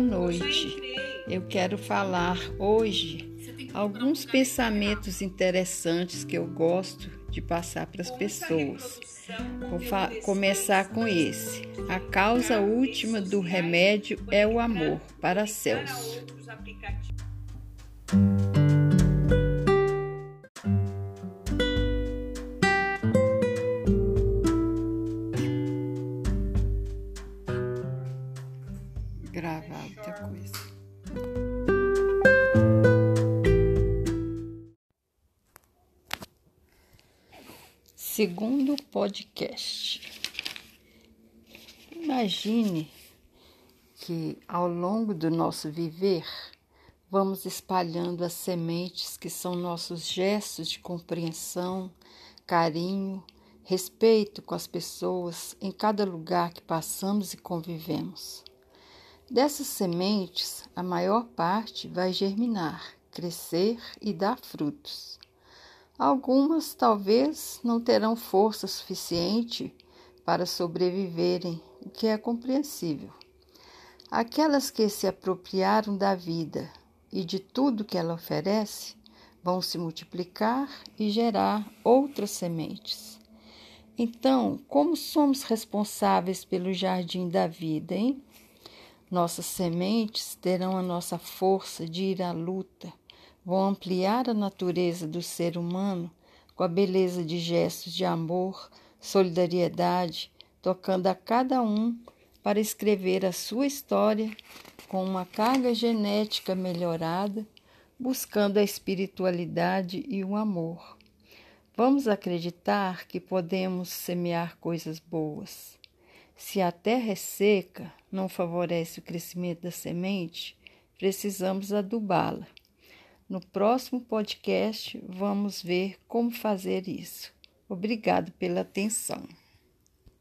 noite. Eu quero falar hoje alguns pensamentos interessantes que eu gosto de passar para as pessoas. Vou começar com esse. A causa última do remédio é o amor, para Celso. Gravar outra coisa. Segundo podcast. Imagine que ao longo do nosso viver vamos espalhando as sementes que são nossos gestos de compreensão, carinho, respeito com as pessoas em cada lugar que passamos e convivemos. Dessas sementes, a maior parte vai germinar, crescer e dar frutos. Algumas talvez não terão força suficiente para sobreviverem, o que é compreensível. Aquelas que se apropriaram da vida e de tudo que ela oferece vão se multiplicar e gerar outras sementes. Então, como somos responsáveis pelo jardim da vida, hein? Nossas sementes terão a nossa força de ir à luta, vão ampliar a natureza do ser humano com a beleza de gestos de amor, solidariedade, tocando a cada um para escrever a sua história com uma carga genética melhorada, buscando a espiritualidade e o amor. Vamos acreditar que podemos semear coisas boas. Se a terra é seca, não favorece o crescimento da semente, precisamos adubá-la. No próximo podcast, vamos ver como fazer isso. Obrigado pela atenção.